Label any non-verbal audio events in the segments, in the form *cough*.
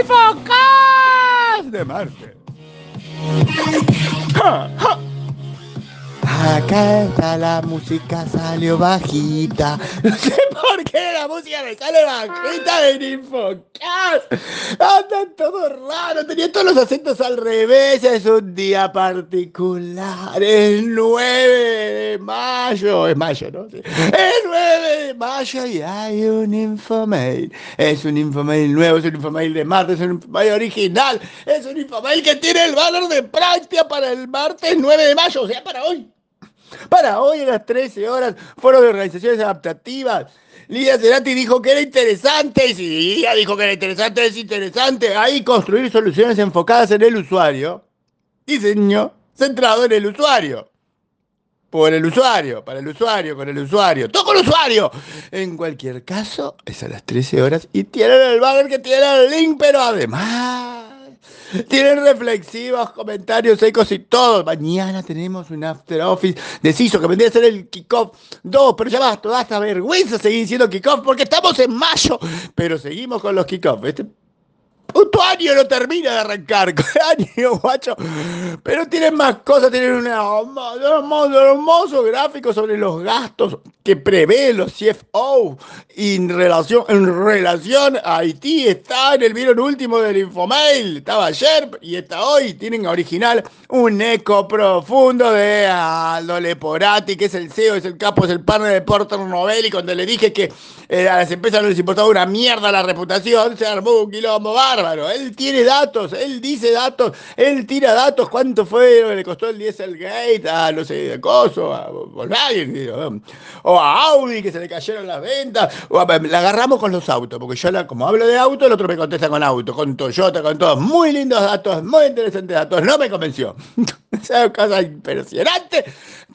¡Infocast de Marte! ¡Ja, ja! Acá está la música, salió bajita. No sé por qué la música me sale bajita en Infocast. Anda todo raro, tenía todos los acentos al revés. Es un día particular. El 9 de mayo. Es mayo, ¿no? Sí. El 9 de mayo y hay un Infomail. Es un Infomail nuevo, es un Infomail de martes, es un Infomail original. Es un Infomail que tiene el valor de práctica para el martes 9 de mayo, o sea, para hoy. Para hoy a las 13 horas, Foro de Organizaciones Adaptativas. Lidia Cerati dijo que era interesante, y si Lidia dijo que era interesante, es interesante. Ahí construir soluciones enfocadas en el usuario. Diseño centrado en el usuario. Por el usuario, para el usuario, con el usuario, todo con el usuario. En cualquier caso, es a las 13 horas y tienen el banner que tiene el link, pero además tienen reflexivos, comentarios secos y todo. Mañana tenemos un after office de CISO que vendría a ser el kickoff 2, pero ya basta, basta vergüenza seguir diciendo kickoff porque estamos en mayo, pero seguimos con los kickoffs. Este puto año no termina de arrancar, *laughs* año, guacho. Pero tienen más cosas, tienen un hermoso, hermoso gráfico sobre los gastos que prevé los CFO en relación, en relación a Haití. Está en el video último del Infomail, estaba ayer y está hoy. Tienen original un eco profundo de Aldo Leporati, que es el CEO, es el capo, es el partner de Porter Novelli, cuando le dije que eh, a las empresas no les importaba una mierda la reputación, se armó un quilombo bárbaro. Él tiene datos, él dice datos, él tira datos. ¿Cuánto fue lo que le costó el Dieselgate a, no sé, a Coso, a Volkswagen, o a Audi, que se le cayeron las ventas? O la agarramos con los autos, porque yo, como hablo de auto, el otro me contesta con auto, con Toyota, con todos. Muy lindos datos, muy interesantes datos. No me convenció. *laughs* Esa cosa impresionante.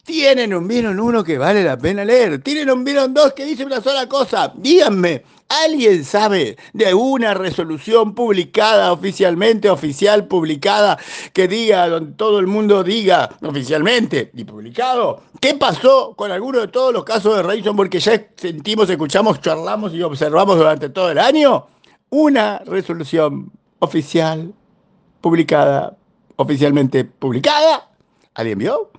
Tienen un Vieron uno que vale la pena leer. Tienen un Vieron dos que dice una sola cosa. Díganme, ¿alguien sabe de una resolución publicada oficialmente, oficial, publicada, que diga, donde todo el mundo diga oficialmente y publicado? ¿Qué pasó con alguno de todos los casos de Ransomware que ya sentimos, escuchamos, charlamos y observamos durante todo el año? Una resolución oficial, publicada, oficialmente publicada. ¿Alguien vio?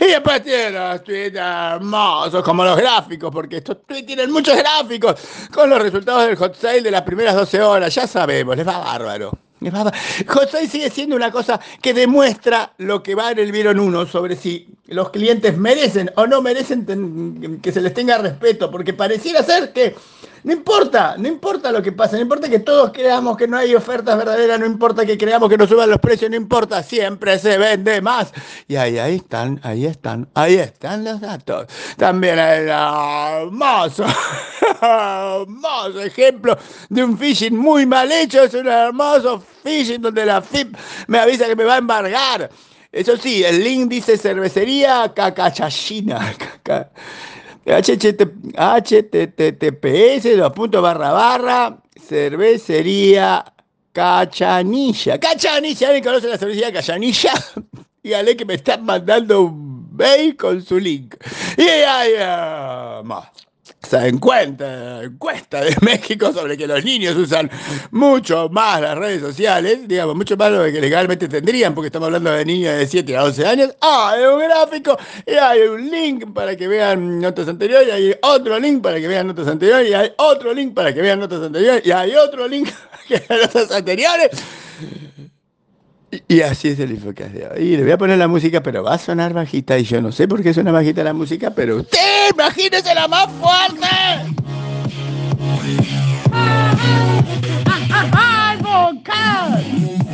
Y después tienen los tweets hermosos, como los gráficos, porque estos tweets tienen muchos gráficos, con los resultados del hot sale de las primeras 12 horas, ya sabemos, les va bárbaro. Les va Hot sale sigue siendo una cosa que demuestra lo que va en el Vieron 1 sobre si los clientes merecen o no merecen que se les tenga respeto, porque pareciera ser que no importa, no importa lo que pase, no importa que todos creamos que no hay ofertas verdaderas, no importa que creamos que no suban los precios, no importa, siempre se vende más. Y ahí, ahí están, ahí están, ahí están los datos. También el hermoso, *laughs* hermoso ejemplo de un phishing muy mal hecho, es un hermoso phishing donde la FIP me avisa que me va a embargar. Eso sí, el link dice cervecería cacachachina. *laughs* https dos puntos barra barra cervecería Cachanilla. Cachanilla, ¿alguien conoce la cervecería Cachanilla? *laughs* Dígale que me están mandando un mail con su link. Y hay más esa encuesta, encuesta de *laughs* México sobre que los niños usan mucho más las redes sociales, digamos, mucho más lo que legalmente tendrían, porque estamos hablando de niños de 7 a 11 años. Ah, hay un gráfico y hay un link para que vean notas anteriores, y hay otro link para que vean notas anteriores, y hay otro link para que vean notas anteriores, y hay otro link *laughs* para que vean notas anteriores. Y así es el Infocast de hoy. Y le voy a poner la música, pero va a sonar bajita. Y yo no sé por qué suena bajita la música, pero usted imagínese la más fuerte.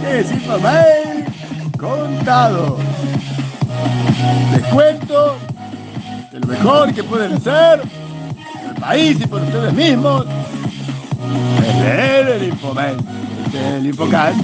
Es Infomail contado. Les cuento que lo mejor que pueden hacer el país y por ustedes mismos es leer el Infomail. El Infocast